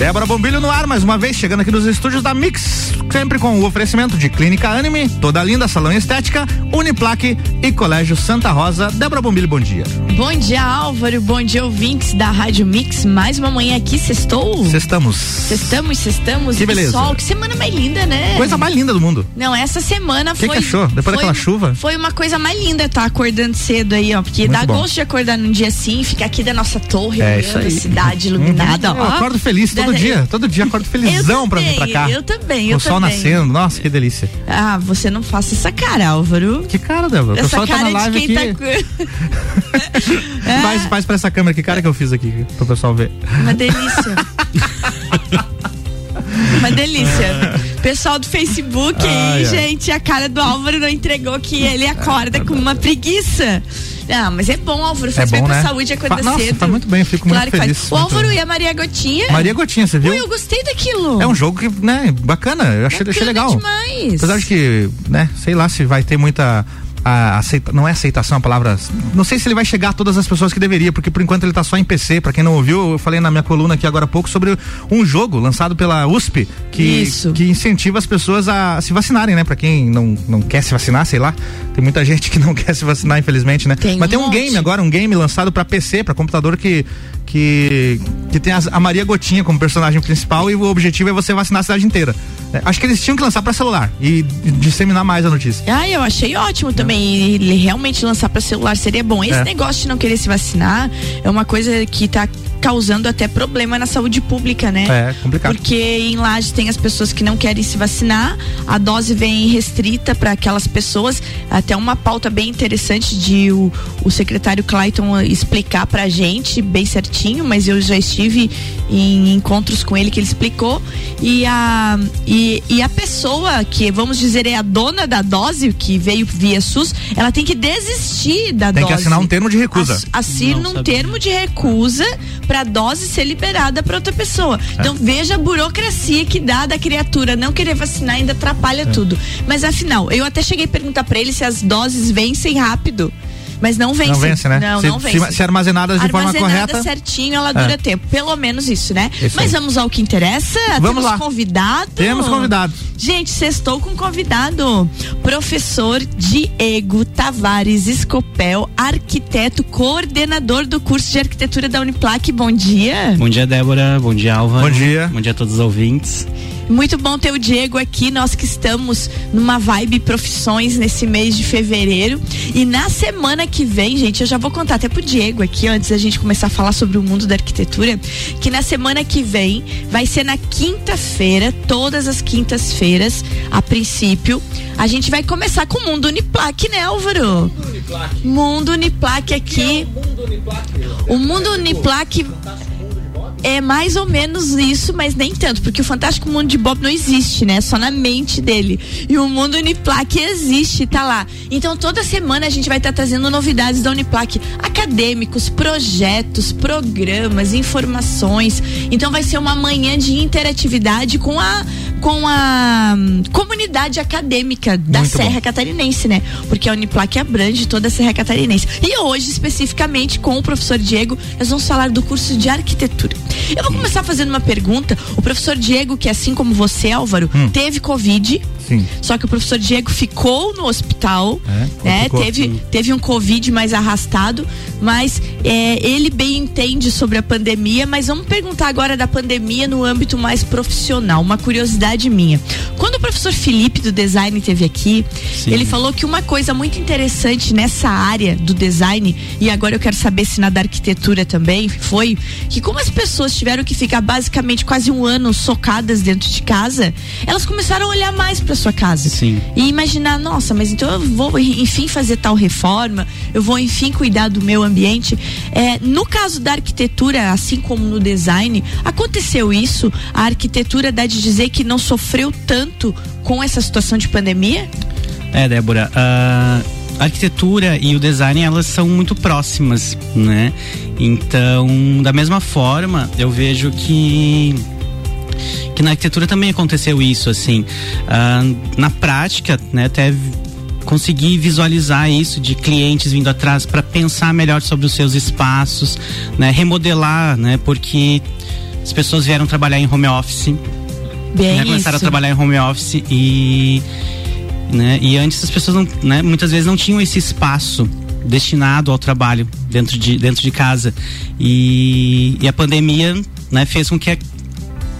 Débora Bombilho no ar, mais uma vez, chegando aqui nos estúdios da Mix, sempre com o oferecimento de Clínica Anime, toda linda, salão estética, Uniplaque e Colégio Santa Rosa. Débora Bombilho, bom dia. Bom dia, Álvaro, bom dia, ouvintes da Rádio Mix, mais uma manhã aqui, sextou? Sextamos. Sextamos, sextamos. Que beleza. Sol, que semana mais linda, né? Coisa mais linda do mundo. Não, essa semana que foi... que achou? Depois foi, daquela chuva? Foi uma coisa mais linda, tá acordando cedo aí, ó, porque Muito dá bom. gosto de acordar num dia assim, ficar aqui da nossa torre, É, olhando a cidade iluminada, Eu ó. acordo feliz todo Da- dia, todo dia acordo felizão pra vir pra também, cá. eu também, eu o sol também. nascendo, nossa, que delícia. Ah, você não faça essa cara, Álvaro. Que cara, Débora? O Essa pessoal tá cara na live aqui. tá. É, Faz, faz pra essa câmera, que cara que eu fiz aqui, pro pessoal ver. Uma delícia. Uma delícia. Pessoal do Facebook aí, gente, a cara do Álvaro não entregou que ele acorda com uma preguiça. Não, mas é bom, Álvaro. Faz É bem bom, pra né? saúde acordar nossa, cedo. tá muito bem, fico claro muito feliz, Faz. O Álvaro bem. e a Maria Gotinha. Maria Gotinha, você viu? Ui, eu gostei daquilo. É um jogo que, né, bacana, eu achei, achei Bacana legal. demais. Apesar de que, né, sei lá se vai ter muita. A aceita, não é aceitação a palavra. Não sei se ele vai chegar a todas as pessoas que deveria, porque por enquanto ele tá só em PC. Pra quem não ouviu, eu falei na minha coluna aqui agora há pouco sobre um jogo lançado pela USP que, Isso. que incentiva as pessoas a se vacinarem, né? Pra quem não, não quer se vacinar, sei lá. Tem muita gente que não quer se vacinar, infelizmente, né? Tem Mas um tem um monte. game agora, um game lançado pra PC, pra computador que. Que, que tem as- a Maria Gotinha como personagem principal e o objetivo é você vacinar a cidade inteira. É, acho que eles tinham que lançar pra celular e disseminar mais a notícia. Ah, eu achei ótimo também. Ele realmente lançar para celular seria bom. Esse É. negócio de não querer se vacinar é uma coisa que tá causando até problema na saúde pública, né? É complicado. Porque em Laje tem as pessoas que não querem se vacinar, a dose vem restrita para aquelas pessoas. Até uma pauta bem interessante de o, o secretário Clayton explicar pra gente bem certinho, mas eu já estive em encontros com ele que ele explicou. E a, e, e a pessoa que, vamos dizer, é a dona da dose, que veio via SUS, ela tem que desistir da Tem dose. que assinar um termo de recusa. Ass- Assina Não um sabia. termo de recusa pra dose ser liberada pra outra pessoa. É. Então veja a burocracia que dá da criatura não querer vacinar ainda atrapalha É. tudo. Mas afinal, eu até cheguei a perguntar pra ele se as doses vencem rápido. Mas não vence. Não vence, né? Não, se, não vence. se- se armazenadas de forma Armazenada correta. certinho, ela dura É. tempo. Pelo menos isso, né? Isso Mas aí. vamos ao que interessa. Vamos Temos lá. convidado. Temos convidado. Gente, sextou com convidado. Professor Diego Tavares Escopel, arquiteto, coordenador do curso de arquitetura da Uniplac. Bom dia. Bom dia, Débora. Bom dia, Álvaro. Bom dia. Bom dia a todos os ouvintes. Muito bom ter o Diego aqui, nós que estamos numa vibe profissões nesse mês de fevereiro. E na semana que vem, gente, eu já vou contar até pro Diego aqui, antes da gente começar a falar sobre o mundo da arquitetura, que na semana que vem vai ser na quinta-feira, todas as quintas-feiras, a princípio. A gente vai começar com o Mundo Uniplac, né, Álvaro? Mundo Uniplac aqui. O Mundo Uniplac é mais ou menos isso, mas nem tanto, porque o Fantástico Mundo de Bob não existe, né? Só na mente dele. E o Mundo Uniplac existe, tá lá. Então toda semana a gente vai estar trazendo novidades da Uniplac, acadêmicos, projetos, programas, informações. Então vai ser uma manhã de interatividade com a com a hum, comunidade acadêmica da Muito bom. Serra Catarinense, né? Porque a Uniplac abrange toda a Serra Catarinense. E hoje, especificamente, com o professor Diego, nós vamos falar do curso de arquitetura. Eu vou começar fazendo uma pergunta. O professor Diego, que assim como você, Álvaro, Hum. teve Covid. Sim. Só que o professor Diego ficou no hospital, É, né? Teve, teve um Covid mais arrastado, mas é, ele bem entende sobre a pandemia. Mas vamos perguntar agora da pandemia no âmbito mais profissional. Uma curiosidade minha. Quando o professor Felipe do design esteve aqui, Sim. ele falou que uma coisa muito interessante nessa área do design, e agora eu quero saber se na da arquitetura também, foi que como as pessoas tiveram que ficar basicamente quase um ano socadas dentro de casa, elas começaram a olhar mais para sua casa. Sim. E imaginar, nossa, mas então eu vou enfim fazer tal reforma, eu vou enfim cuidar do meu ambiente. É, no caso da arquitetura, assim como no design, aconteceu isso? A arquitetura dá de dizer que não sofreu tanto com essa situação de pandemia? É, Débora, a arquitetura e o design, elas são muito próximas, né? Então, da mesma forma, eu vejo que que na arquitetura também aconteceu isso, assim. Ah, na prática, né, até conseguir visualizar isso de clientes vindo atrás para pensar melhor sobre os seus espaços, né, remodelar, né, porque as pessoas vieram trabalhar em home office. Bem né, começaram isso. a trabalhar em home office e né, e antes as pessoas não, né, muitas vezes não tinham esse espaço destinado ao trabalho dentro de, dentro de casa e, e a pandemia né, fez com que a,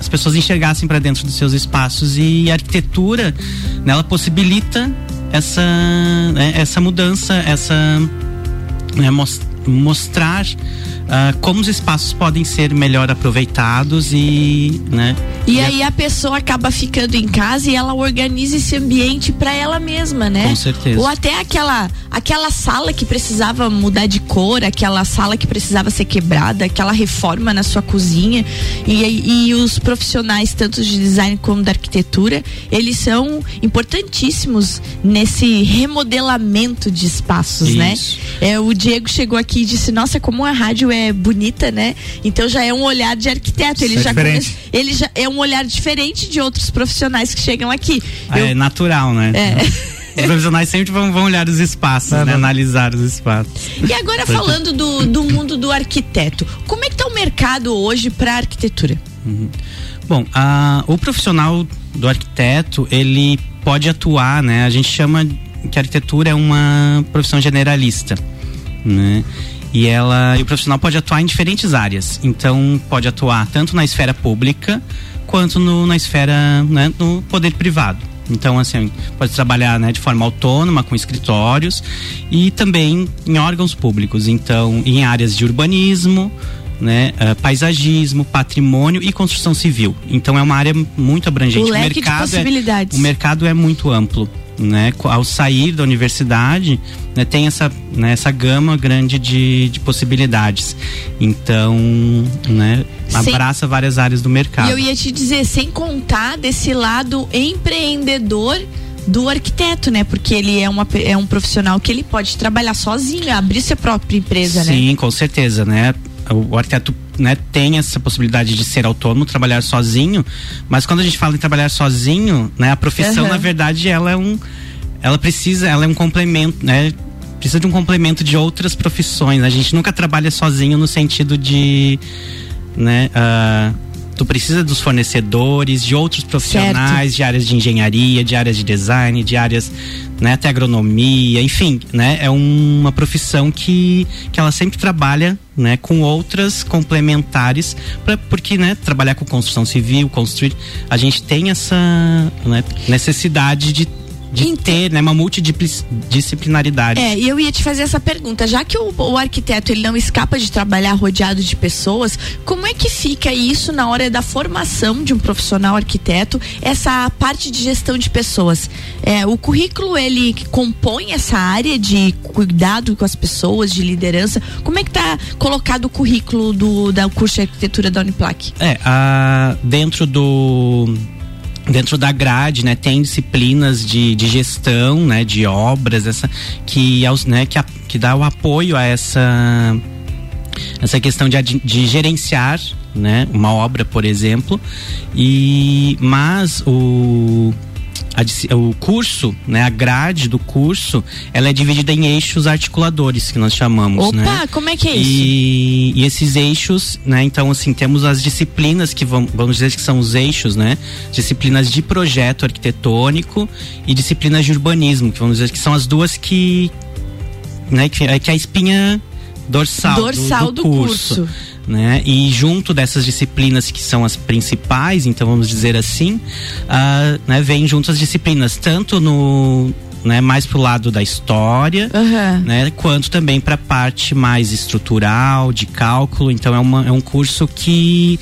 as pessoas enxergassem para dentro dos seus espaços e a arquitetura né, ela possibilita essa né, essa mudança essa né, mostrar ah, como os espaços podem ser melhor aproveitados e né, E aí a pessoa acaba ficando em casa e ela organiza esse ambiente para ela mesma, né? Com certeza. Ou até aquela aquela sala que precisava mudar de cor, aquela sala que precisava ser quebrada, aquela reforma na sua cozinha. E, e os profissionais, tanto de design como da arquitetura, eles são importantíssimos nesse remodelamento de espaços, né? Isso. É, o Diego chegou aqui e disse: Nossa, como a rádio é bonita, né? Então já é um olhar de arquiteto. Ele é já diferente. come- ele já é um olhar diferente de outros profissionais que chegam aqui. Eu- é natural, né? É. Os profissionais sempre vão, vão olhar os espaços, Não, né? Analisar os espaços. E agora falando do, do mundo do arquiteto, como é que tá o mercado hoje para arquitetura? Bom, a- o profissional do arquiteto, ele pode atuar, né? A gente chama que a arquitetura é uma profissão generalista, né? E ela, e o profissional pode atuar em diferentes áreas. Então, pode atuar tanto na esfera pública quanto no, na esfera, né, no poder privado. Então, assim, pode trabalhar né, de forma autônoma com escritórios e também em órgãos públicos. Então, em áreas de urbanismo, né, ah, paisagismo, patrimônio e construção civil. Então, é uma área muito abrangente. O de mercado é- o mercado é muito amplo. Né? Ao sair da universidade, né, tem essa, né, essa gama grande de, de possibilidades. Então, né, Sem- abraça várias áreas do mercado. E eu ia te dizer, sem contar desse lado empreendedor do arquiteto, né? Porque ele é, uma, é um profissional que ele pode trabalhar sozinho, abrir sua própria empresa, né? Sim, com certeza, né? O, arquiteto né, tem essa possibilidade de ser autônomo, trabalhar sozinho, mas quando a gente fala em trabalhar sozinho, né, a profissão, Aham. na verdade, ela é um. Ela precisa, ela é um complemento, né? Precisa de um complemento de outras profissões. né? A gente nunca trabalha sozinho no sentido de. Né, ah, tu precisa dos fornecedores, de outros profissionais, de áreas de engenharia, de áreas de design, de áreas, né, até agronomia, enfim, né, é uma profissão que, que ela sempre trabalha, né, com outras complementares, pra, porque, né, trabalhar com construção civil, construir, a gente tem essa né, necessidade de, de Então- ter, né, uma multidisciplinaridade. É, e eu ia te fazer essa pergunta, já que o, o arquiteto ele não escapa de trabalhar rodeado de pessoas, como é que fica isso na hora da formação de um profissional arquiteto, essa parte de gestão de pessoas? É, o currículo ele compõe essa área de cuidado com as pessoas, de liderança. Como é que tá colocado o currículo do da curso de arquitetura da Uniplac? É, a, dentro do dentro da grade, né, tem disciplinas de, de gestão, né, de obras, essa que aos, né, que, a- que dá o apoio a essa essa questão de, de gerenciar, né, uma obra, por exemplo, e mas o a o curso, né, a grade do curso, ela é dividida em eixos articuladores que nós chamamos, Opa, né? como é que é isso? E, e esses eixos, né? Então, assim, temos as disciplinas que vão, vamos dizer que são os eixos, né? Disciplinas de projeto arquitetônico e disciplinas de urbanismo, que vamos dizer que são as duas que, né? Que, é que é a espinha dorsal, do- Dorsal do, curso. Né? E junto dessas disciplinas que são as principais, então vamos dizer assim, ah, né, vem junto as disciplinas tanto no né, mais pro lado da história, Aham. né, quanto também para a parte mais estrutural, de cálculo. Então é, uma, é um curso que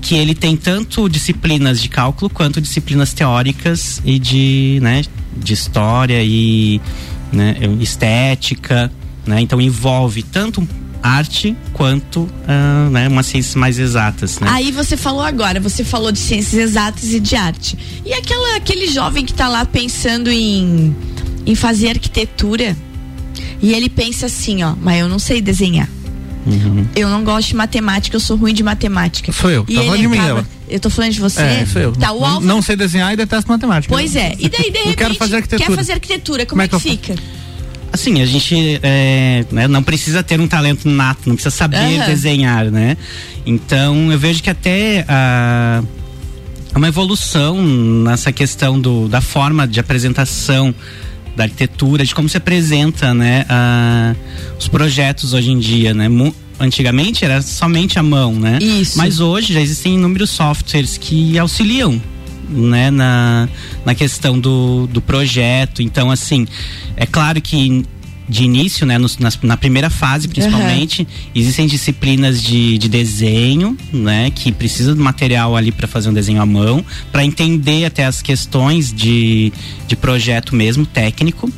que ele tem tanto disciplinas de cálculo quanto disciplinas teóricas e de, né, de história e né, estética, né? Então envolve tanto arte quanto ah, né, umas ciências mais exatas, né? Aí você falou agora, você falou de ciências exatas e de arte. E aquela, aquele jovem que tá lá pensando em, em fazer arquitetura e ele pensa assim, ó, mas eu não sei desenhar. Uhum. Eu não gosto de matemática, eu sou ruim de matemática. Sou eu, E tá falando de mim, acaba- ela. Eu tô falando de você? É, sou eu. Tá, o não, Álvaro- não sei desenhar e detesto matemática. Pois é. E daí, de Eu repente, quero fazer arquitetura. quer fazer arquitetura. Como, é que, eu fica? Assim, a gente é, né, não precisa ter um talento nato, não precisa saber uhum. desenhar, né? Então eu vejo que até a uma evolução nessa questão do, da forma de apresentação da arquitetura, de como se apresenta, né, a, os projetos hoje em dia, né? antigamente era somente a mão, né? Isso. Mas hoje já existem inúmeros softwares que auxiliam né, na, na questão do, do projeto. Então, assim, é claro que de início, né, no, na, na, primeira fase principalmente, uhum. existem disciplinas de, de desenho, né, que precisa do material ali para fazer um desenho à mão, para entender até as questões de, de projeto mesmo, técnico.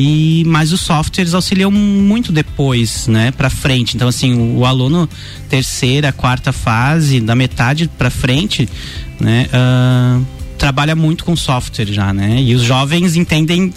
E mas os softwares auxiliam muito depois, né, para frente. Então assim, o, o, aluno terceira, quarta fase, da metade para frente, né, uh, trabalha muito com software já, né? E os jovens entendem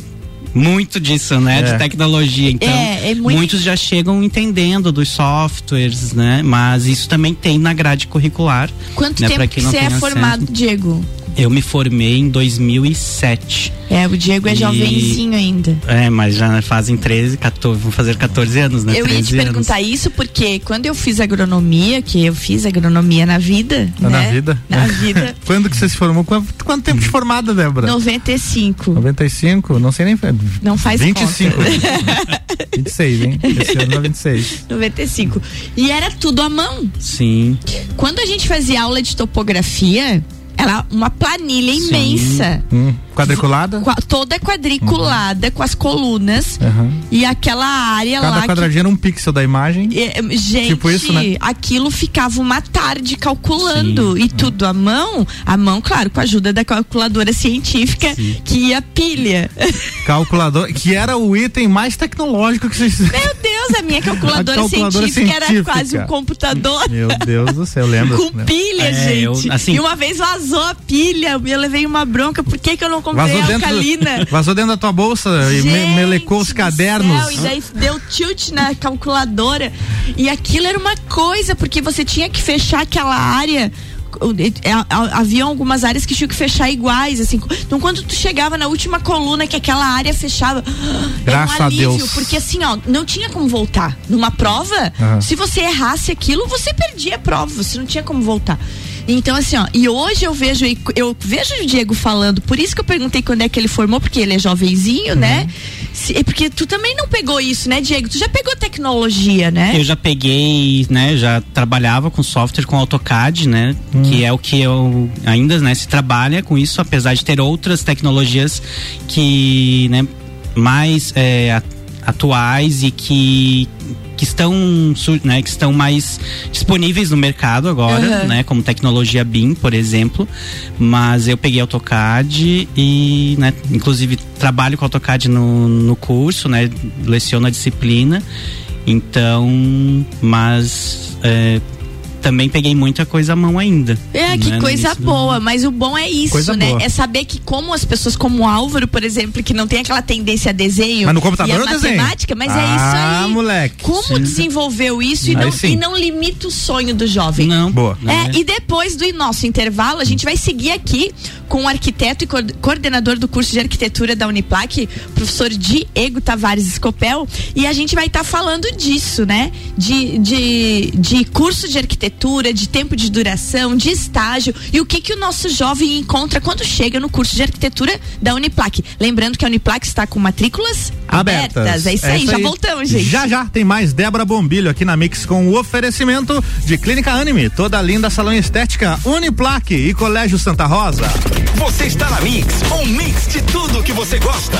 muito disso, né? É. De tecnologia. Então, é, é muito... muitos já chegam entendendo dos softwares, né? Mas isso também tem na grade curricular. Quanto né? tempo que você é formado, Diego? Eu me formei em 2007. É, o Diego é e... jovenzinho ainda. É, mas já fazem 13, 14, vão fazer 14 anos, né? Eu ia te perguntar anos. isso porque quando eu fiz agronomia, que eu fiz agronomia na vida. né? Na vida? Na vida. quando que você se formou? Quanto, quanto tempo de formada, Débora? 95. 95? Não sei nem. Não faz 25. conta. 26, hein? Esse ano é 26. 95. E era tudo à mão. Sim. Quando a gente fazia aula de topografia, ela uma planilha Sim. imensa. Hum. Quadriculada? toda quadriculada uhum. com as colunas uhum. e aquela área Cada lá. Cada quadradinha era um pixel da imagem. É, gente, tipo isso, né? aquilo ficava uma tarde calculando Sim. e tudo à mão, a mão, claro, com a ajuda da calculadora científica Sim. que ia pilha. Calculador, que era o item mais tecnológico que vocês. Meu Deus, a minha calculadora, a calculadora científica, científica, era quase um computador. Meu Deus do céu, lembra? com pilha, é, gente. Eu, assim, e uma vez vazou a pilha, eu levei uma bronca, por que que eu não comprei vazou dentro, alcalina. Vazou dentro da tua bolsa Gente, e me, melecou os cadernos. Céu, e daí deu tilt na calculadora. E aquilo era uma coisa, porque você tinha que fechar aquela área é, havia algumas áreas que tinham que fechar iguais, assim. Então, quando tu chegava na última coluna que aquela área fechava, Graças um alívio, a Deus. porque assim, ó, não tinha como voltar. Numa prova, uhum. se você errasse aquilo, você perdia a prova, você não tinha como voltar. Então, assim, ó, e hoje eu vejo, eu vejo o Diego falando, por isso que eu perguntei quando é que ele formou, porque ele é jovenzinho, né? uhum. né? Se, é porque tu também não pegou isso, né, Diego? Tu já pegou tecnologia, né? Eu já peguei, né? Já trabalhava com software com AutoCAD, né? Hum. Que é o que eu ainda, né, se trabalha com isso, apesar de ter outras tecnologias que, né, mais é, atuais e que que estão, né, que estão mais disponíveis no mercado agora, uhum. né, como tecnologia BIM, por exemplo. Mas eu peguei AutoCAD e, né, inclusive trabalho com AutoCAD no, no curso, né, leciono a disciplina. Então, mas é, também peguei muita coisa à mão ainda. É, que né? coisa boa, mas o bom é isso, coisa né? Boa. É saber que como as pessoas como o Álvaro, por exemplo, que não tem aquela tendência a desenho mas no computador e a matemática, mas ah, é isso aí. Ah, moleque. Como sim. desenvolveu isso e não, e não, limita o sonho do jovem. Não. Boa. É, e depois do nosso intervalo, a gente vai seguir aqui com o arquiteto e coordenador do curso de arquitetura da Uniplac, professor Diego Tavares Escopel, e a gente vai estar tá falando disso, né? De, de, de curso de arquitetura, de tempo de duração, de estágio e o que que o nosso jovem encontra quando chega no curso de arquitetura da Uniplac. Lembrando que a Uniplac está com matrículas abertas. abertas. É isso é aí, isso já aí. voltamos, gente. Já já tem mais Débora Bombilho aqui na Mix com o oferecimento de Clínica Anime, toda linda salão estética, Uniplac e Colégio Santa Rosa. Você está na Mix, um mix de tudo que você gosta.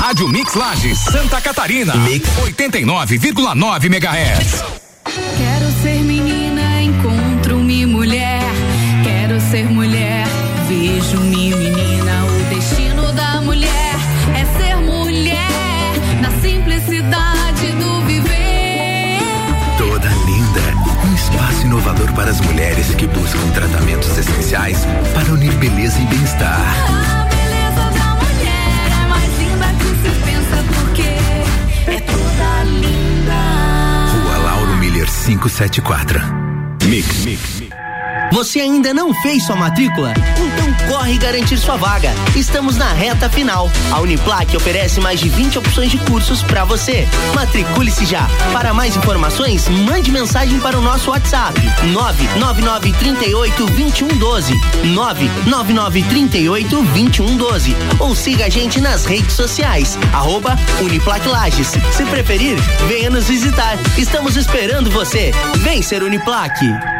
Rádio Mix Lages, Santa Catarina. Mix 89,9 MHz. Quero ser menina, encontro-me mulher. Quero ser mulher, vejo-me menina. O destino da mulher é ser mulher na simplicidade do viver. Toda linda um espaço inovador para as mulheres que buscam tratamentos essenciais para unir beleza e bem-estar. 574. Mix. Mix. Você ainda não fez sua matrícula? Então corre garantir sua vaga. Estamos na reta final. A Uniplac oferece mais de 20 opções de cursos para você. Matricule-se já. Para mais informações, mande mensagem para o nosso WhatsApp: 999 38 2112. 999 38 2112. Ou siga a gente nas redes sociais. Arroba Uniplac Lages. Se preferir, venha nos visitar. Estamos esperando você. Vem ser Uniplac.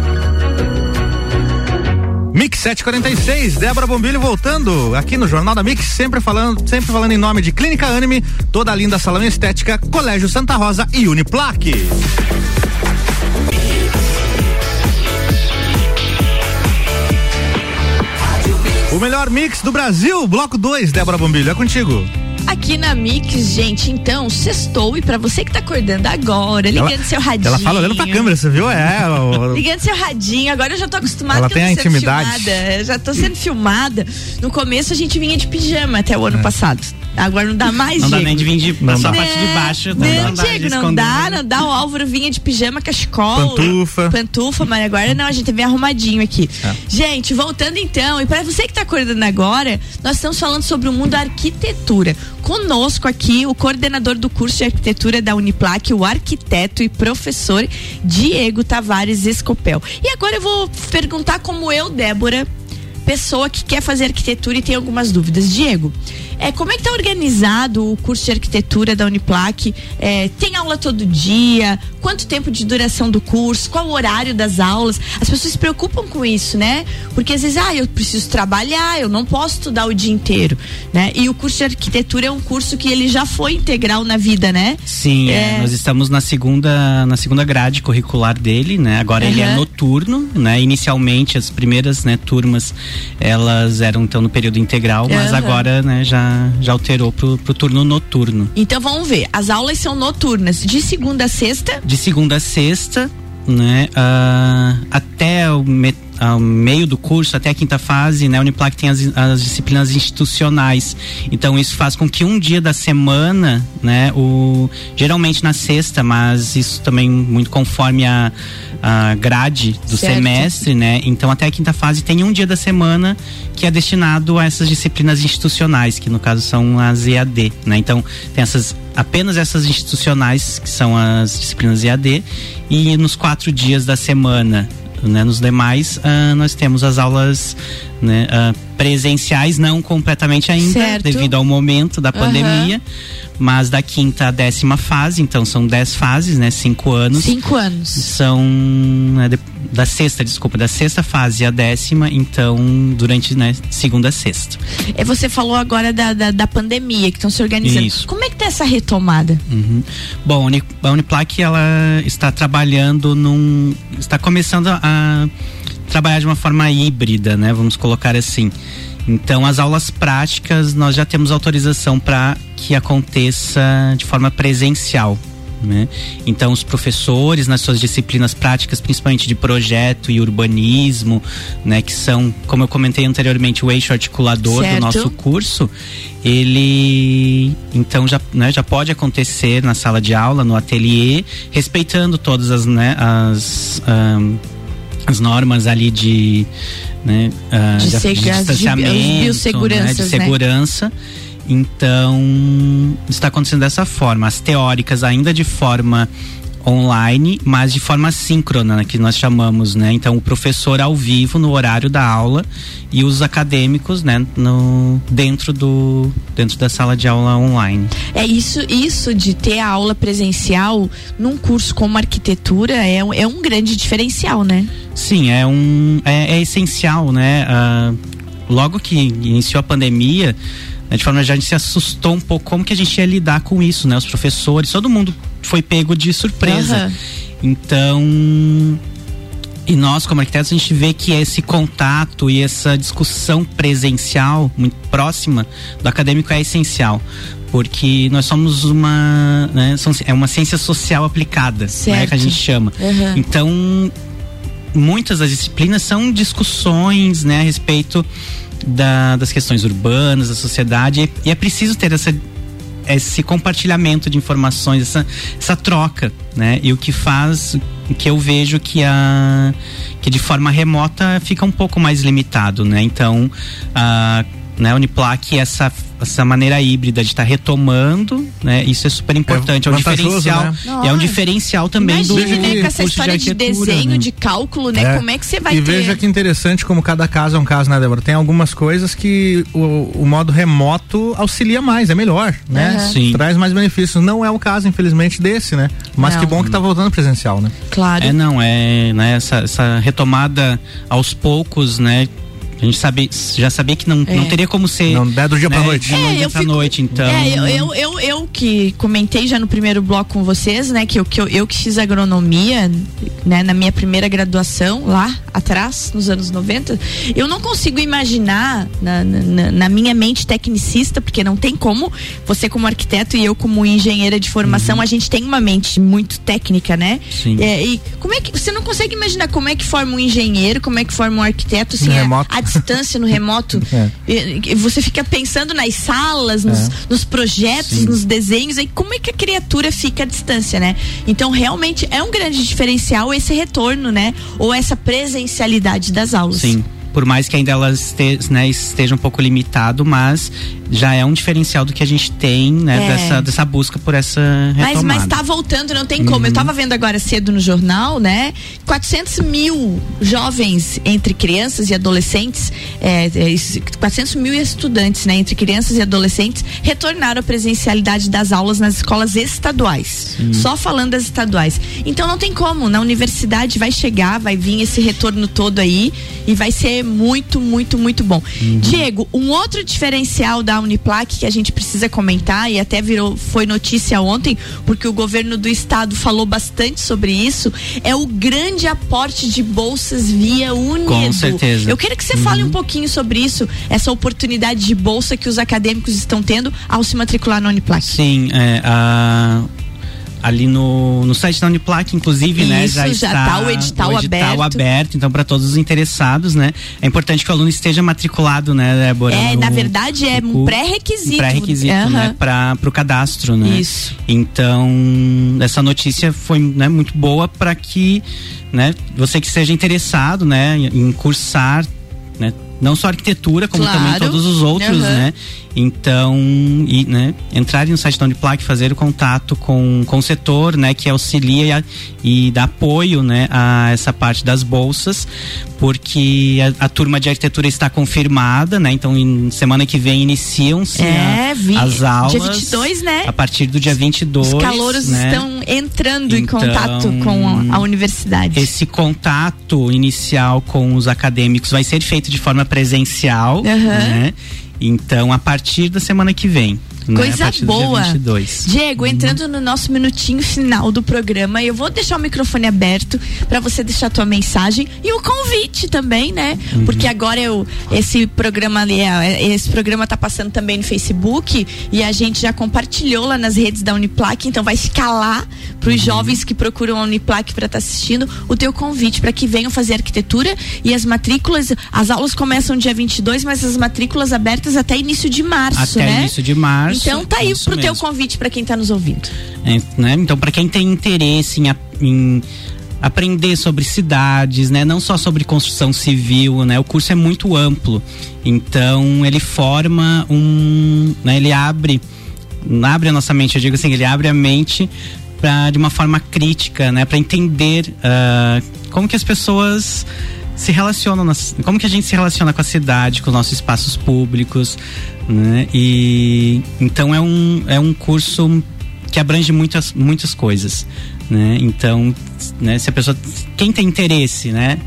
Mix 746, Débora Bombilho voltando aqui no Jornal da Mix, sempre falando, sempre falando em nome de Clínica Anime, toda linda salão estética, Colégio Santa Rosa e Uniplaque. O melhor mix do Brasil, bloco 2, Débora Bombilho, é contigo. Aqui na Mix, gente, então, sextou e pra você que tá acordando agora, ligando Ela- seu radinho. Ela fala olhando pra câmera, você viu? É. o- Ligando seu radinho, agora eu já tô acostumada Ela que tem eu a intimidade. filmada. Eu já tô sendo filmada. No começo a gente vinha de pijama até o ano É. passado. Agora não dá mais, Não dá Diego. nem de vir de Não só dá. parte de baixo. Não, Não, dá de Diego, não dá, não dá. O Álvaro vinha de pijama, cachecol. Pantufa. Pantufa, mas agora não, a gente vem arrumadinho aqui. É. Gente, voltando então, e para você que tá acordando agora, nós estamos falando sobre o mundo da arquitetura. Conosco aqui, o coordenador do curso de arquitetura da Uniplac, o arquiteto e professor Diego Tavares Escopel. E agora eu vou perguntar como eu, Débora, pessoa que quer fazer arquitetura e tem algumas dúvidas. Diego, é, como é que tá organizado o curso de arquitetura da Uniplac? É, tem aula todo dia? Quanto tempo de duração do curso? Qual o horário das aulas? As pessoas se preocupam com isso, né? Porque às vezes, ah, eu preciso trabalhar, eu não posso estudar o dia inteiro, né? E o curso de arquitetura é um curso que ele já foi integral na vida, né? Sim, é, É. nós estamos na segunda, na segunda grade curricular dele, né? Agora ele é noturno, né? Inicialmente as primeiras, né, turmas, elas eram então no período integral, mas Aham. agora, né, já já alterou pro, pro turno noturno. Então vamos ver. As aulas são noturnas, de segunda a sexta. De segunda a sexta, né? ah, até o me- ao meio do curso, até a quinta fase, né? A Uniplac tem as, as disciplinas institucionais. Então isso faz com que um dia da semana, né? O, geralmente na sexta, mas isso também muito conforme a, a grade do Certo. semestre, né? Então até a quinta fase tem um dia da semana que é destinado a essas disciplinas institucionais, que no caso são as EAD, né? Então tem essas apenas essas institucionais que são as disciplinas EAD e nos quatro dias da semana né, nos demais, ah, nós temos as aulas né, ah, presenciais, não completamente ainda, Certo. devido ao momento da pandemia, mas da quinta à décima fase, então são dez fases, né? Cinco anos. Cinco anos. São né, da sexta, desculpa, da sexta fase à décima, então durante né, segunda a sexta. É, você falou agora da, da, da pandemia que estão se organizando. Isso. Como é que tá essa retomada? Uhum. Bom, a Uni- a Uniplac ela está trabalhando num, está começando a trabalhar de uma forma híbrida, né? Vamos colocar assim. Então, as aulas práticas nós já temos autorização para que aconteça de forma presencial. Né? Então, os professores, nas suas disciplinas práticas, principalmente de projeto e urbanismo, né, que são, como eu comentei anteriormente, o eixo articulador Certo. do nosso curso, ele então já, né, já pode acontecer na sala de aula, no ateliê, respeitando todas as, né, as, ahn, as normas ali de, né, ah, De de, de distanciamento, né, de né? segurança. Então, está acontecendo dessa forma. As teóricas ainda de forma online, mas de forma síncrona, né, que nós chamamos, né? Então o professor ao vivo no horário da aula e os acadêmicos, né, no dentro do dentro da sala de aula online. É isso, isso de ter a aula presencial num curso como arquitetura é, um- é um grande diferencial, né? Sim, é um é, é essencial, né? Ah, logo que iniciou a pandemia, né, de forma já a gente se assustou um pouco como que a gente ia lidar com isso, né? Os professores, todo mundo foi pego de surpresa. Aham. Então, e nós como arquitetos a gente vê que esse contato e essa discussão presencial muito próxima do acadêmico é essencial. Porque nós somos uma. Né, é uma ciência social aplicada, né, que a gente chama. Aham. Então, muitas das disciplinas são discussões né, a respeito da- das questões urbanas, da sociedade, e, é preciso ter essa, esse compartilhamento de informações, essa, essa troca, né? E o que faz que eu vejo que a que de forma remota fica um pouco mais limitado, né? Então, a né, Uniplac essa essa maneira híbrida de estar retomando, né? Isso é super importante, é, um diferencial, né? e é um diferencial também do, né, com essa história de, arquitetura, desenho, né? de cálculo, né? É. Como é que você vai e ter? veja que interessante como cada caso é um caso, né, Débora? Tem algumas coisas que o, o modo remoto auxilia mais, é melhor, né? Aham. Sim. Traz mais benefícios. Não é o caso, infelizmente, desse, né? Mas Não. que bom que tá voltando presencial, né? Claro. É, não, é, né, essa, essa retomada aos poucos, né? A gente sabe, já sabia que não, É. não teria como ser. Não é do dia né, pra noite. de um dia pra noite, então. É, eu, eu, eu, eu que comentei já no primeiro bloco com vocês, né? Que eu que, eu, eu que fiz agronomia, né? Na minha primeira graduação, lá atrás, nos anos 90, eu não consigo imaginar na, na, na minha mente tecnicista, porque não tem como, você como arquiteto e eu como engenheira de formação, a gente tem uma mente muito técnica, né? Sim. É, e como é que, você não consegue imaginar como é que forma um engenheiro, como é que forma um arquiteto, assim, a- a distância no remoto. É. E- e Você fica pensando nas salas, nos, É. nos projetos, Sim. nos desenhos, aí como é que a criatura fica à distância, né? Então, realmente é um grande diferencial esse retorno, né? Ou essa presencialidade das aulas. Sim. Por mais que ainda ela este, né, esteja um pouco limitado, mas já é um diferencial do que a gente tem, né? É. Dessa, dessa busca por essa Mas, retomada. mas tá voltando, não tem como. Uhum. Eu tava vendo agora cedo no jornal, né? 400 mil jovens entre crianças e adolescentes, é, é, isso, 400 mil estudantes, né? Entre crianças e adolescentes, retornaram à presencialidade das aulas nas escolas estaduais. Só falando das estaduais. Então não tem como. Na universidade vai chegar, vai vir esse retorno todo aí e vai ser muito, muito, muito bom. Diego, um outro diferencial da Uniplac que a gente precisa comentar e até virou foi notícia ontem, porque o governo do estado falou bastante sobre isso, é o grande aporte de bolsas via Unido. Com certeza. Eu quero que você fale um pouquinho sobre isso, essa oportunidade de bolsa que os acadêmicos estão tendo ao se matricular na Uniplac. Sim, é, a- ali no, no site da Uniplac, inclusive, né, Isso, já já está tá o edital aberto. aberto, então para todos os interessados, né, é importante que o aluno esteja matriculado, né, Débora? É, no- na verdade é um pré-requisito. um pré-requisito, Aham. né, para o cadastro, né? Isso. Então, essa notícia foi, né, muito boa para que, né, você que seja interessado, né, em cursar, né, não só arquitetura, como Claro. também todos os outros, Aham. né? Então, e, né, entrarem no site da Uniplac, fazer o contato com, com o setor, né, que auxilia e, a- e dá apoio, né, a essa parte das bolsas, porque a, a turma de arquitetura está confirmada, né? Então, em semana que vem iniciam-se É, a- as aulas. dia 22, né? A partir do dia 22. Os calouros né? estão entrando em Então, contato com a universidade. Esse contato inicial com os acadêmicos vai ser feito de forma presencial, Aham. né? Então, a partir da semana que vem. Né? Coisa dia boa. 22. Diego, entrando no nosso minutinho final do programa, eu vou deixar o microfone aberto para você deixar a tua mensagem e o convite também, né? Uhum. Porque agora eu esse programa ali, é, esse programa tá passando também no Facebook e a gente já compartilhou lá nas redes da Uniplac, então vai escalar para Uhum. os jovens que procuram a Uniplac para estar assistindo o teu convite para que venham fazer arquitetura e as matrículas, as aulas começam dia 22, mas as matrículas abertas até início de março, Até né? início de março. Então tá aí pro teu mesmo. convite para quem tá nos ouvindo. É, né? Então, para quem tem interesse em, em aprender sobre cidades, né? Não só sobre construção civil, né? O curso é muito amplo. Então, ele forma um, né? Ele abre abre a nossa mente, eu digo assim, ele abre a mente pra, de uma forma crítica, né, para entender ah, como que as pessoas se relacionam, nas, como que a gente se relaciona com a cidade, com os nossos espaços públicos, né? E então é um, é um curso que abrange muitas, muitas coisas, né? Então, né, se a pessoa quem tem interesse, né,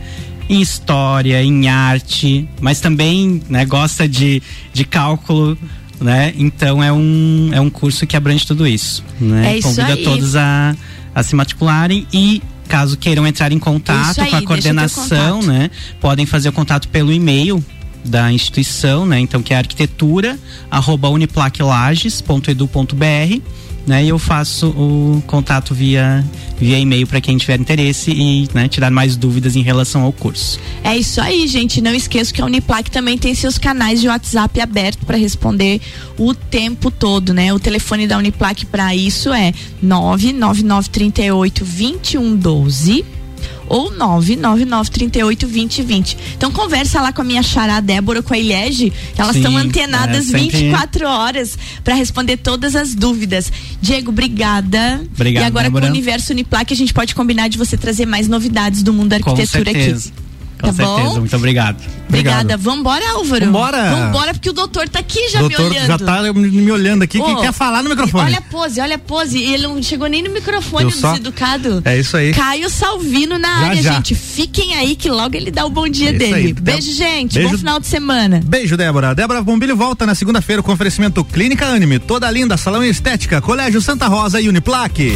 em história, em arte, mas também, né, gosta de, de cálculo, né? Então é um, é um curso que abrange tudo isso, né? É isso Convida aí. todos a, a se matricularem e caso queiram entrar em contato aí, com a coordenação, né? Podem fazer o contato pelo e-mail da instituição, né? Então que é arquitetura arroba uniplaclages.edu.br né? E eu faço o contato via via e-mail para quem tiver interesse e né, tirar mais dúvidas em relação ao curso. É isso aí, gente. Não esqueça que a Uniplac também tem seus canais de WhatsApp aberto para responder o tempo todo, né? O telefone da Uniplac para isso é 99938 2112 ou 999382020. Então conversa lá com a minha xará Débora, com a Ilege, elas estão antenadas é, sempre- 24 horas para responder todas as dúvidas. Diego, obrigada. Obrigado, E agora Débora. com o Universo Uniplac a gente pode combinar de você trazer mais novidades do mundo da arquitetura aqui. Com Tá certeza. bom? Muito obrigado. Obrigada. Vambora, Álvaro. Vambora. Vambora, porque o doutor tá aqui já Doutor me olhando. já tá me olhando aqui, que Ô, quer falar no microfone. Olha a pose, olha a pose. E ele não chegou nem no microfone, só- deseducado. É isso aí. Caio Salvino na Já, área, já. gente. Fiquem aí que logo ele dá o bom dia É dele. aí. Beijo, gente. Beijo. Bom final de semana. Beijo, Débora. Débora Bombilho volta na segunda-feira com oferecimento Clínica Anime, toda linda, salão estética, Colégio Santa Rosa e Uniplaque.